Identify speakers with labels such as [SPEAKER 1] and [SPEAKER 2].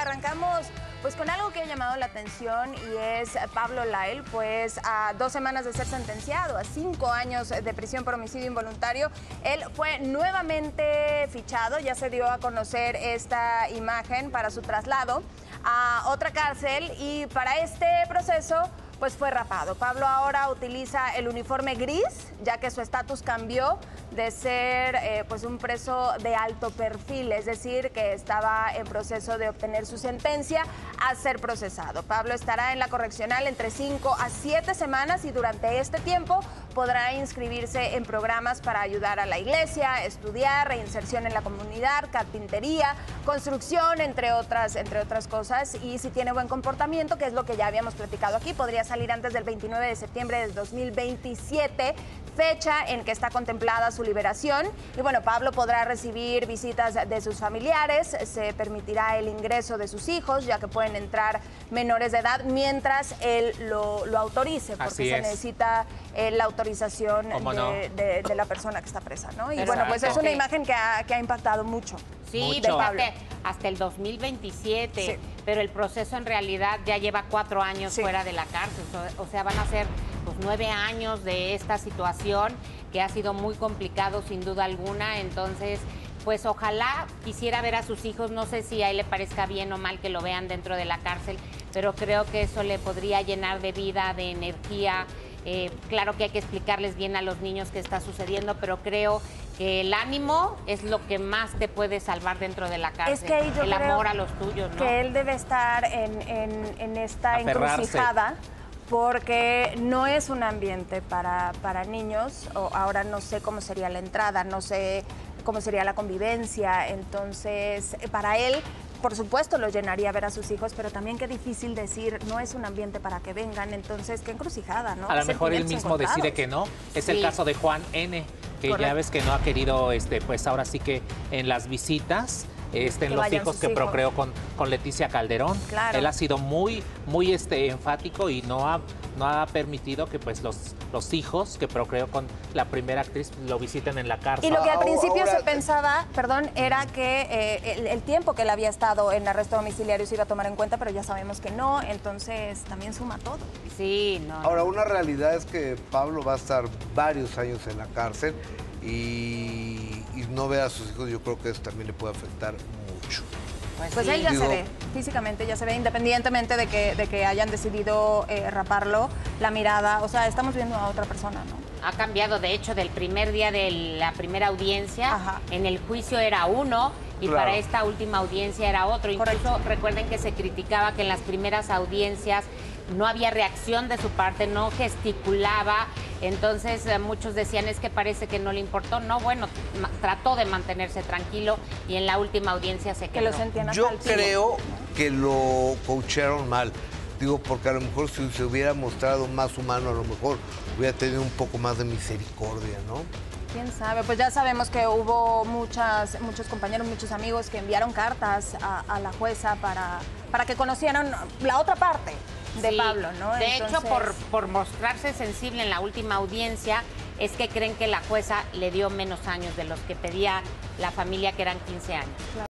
[SPEAKER 1] arrancamos pues con algo que ha llamado la atención y es Pablo Lael, pues a dos semanas de ser sentenciado a cinco años de prisión por homicidio involuntario, él fue nuevamente fichado, ya se dio a conocer esta imagen para su traslado a otra cárcel y para este proceso pues fue rapado. Pablo ahora utiliza el uniforme gris, ya que su estatus cambió de ser eh, pues un preso de alto perfil, es decir, que estaba en proceso de obtener su sentencia a ser procesado. Pablo estará en la correccional entre 5 a 7 semanas y durante este tiempo podrá inscribirse en programas para ayudar a la iglesia, estudiar, reinserción en la comunidad, carpintería, construcción, entre otras, entre otras cosas. Y si tiene buen comportamiento, que es lo que ya habíamos platicado aquí, podría salir antes del 29 de septiembre del 2027, fecha en que está contemplada su liberación. Y bueno, Pablo podrá recibir visitas de sus familiares, se permitirá el ingreso de sus hijos, ya que pueden entrar menores de edad mientras él lo, autorice, porque se necesita eh, la autorización de, la persona que está presa, ¿no? Y bueno, pues es una imagen que ha, impactado mucho.
[SPEAKER 2] Sí, de Pablo. hasta el 2027, pero el proceso en realidad ya lleva cuatro años fuera de la cárcel, o sea, van a ser pues, nueve años de esta situación que ha sido muy complicado sin duda alguna, entonces pues ojalá quisiera ver a sus hijos, no sé si a él le parezca bien o mal que lo vean dentro de la cárcel, pero creo que eso le podría llenar de vida, de energía. Eh, claro que hay que explicarles bien a los niños qué está sucediendo, pero creo que el ánimo es lo que más te puede salvar dentro de la cárcel. Es que el amor a los tuyos, ¿no?
[SPEAKER 1] Que él debe estar en, en esta encrucijada porque no es un ambiente para, para niños. O ahora no sé cómo sería la entrada, no sé cómo sería la convivencia. Entonces, para él, por supuesto, lo llenaría ver a sus hijos, pero también qué difícil decir, no es un ambiente para que vengan. Entonces, qué encrucijada, ¿no?
[SPEAKER 3] A lo mejor él mismo decide que no. Es el caso de Juan N., que ya ves que no ha querido, este, pues ahora sí que en las visitas estén los hijos que procreó con, con Leticia Calderón. Él ha sido muy, muy este, enfático y no ha, no ha permitido que pues los, los hijos que procreó con la primera actriz lo visiten en la cárcel.
[SPEAKER 1] Y lo que al principio se pensaba, perdón, era que eh, el, tiempo que él había estado en arresto domiciliario se iba a tomar en cuenta, pero ya sabemos que no, entonces también suma todo.
[SPEAKER 2] Sí, no.
[SPEAKER 4] Ahora, una realidad es que Pablo va a estar varios años en la cárcel y, no ve a sus hijos, yo creo que eso también le puede afectar mucho.
[SPEAKER 1] Pues, pues él ya se ve, físicamente ya se ve, independientemente de que, de que hayan decidido eh, raparlo, la mirada, o sea, estamos viendo a otra persona, ¿no?
[SPEAKER 2] Ha cambiado, de hecho, del primer día de la primera audiencia, en el juicio era uno y para esta última audiencia era otro. Incluso recuerden que se criticaba que en las primeras audiencias no había reacción de su parte, no gesticulaba. Entonces eh, muchos decían es que parece que no le importó. No, bueno, trató de mantenerse tranquilo y en la última audiencia se quedó.
[SPEAKER 4] Que Yo creo que lo coacharon mal. Digo, porque a lo mejor si se hubiera mostrado más humano, a lo mejor hubiera tenido un poco más de misericordia, ¿no?
[SPEAKER 1] Quién sabe, pues ya sabemos que hubo muchas, muchos compañeros, muchos amigos que enviaron cartas a, la jueza para, para que conocieran la otra parte de Pablo, ¿no?
[SPEAKER 2] De hecho, por, por mostrarse sensible en la última audiencia, es que creen que la jueza le dio menos años de los que pedía la familia, que eran 15 años.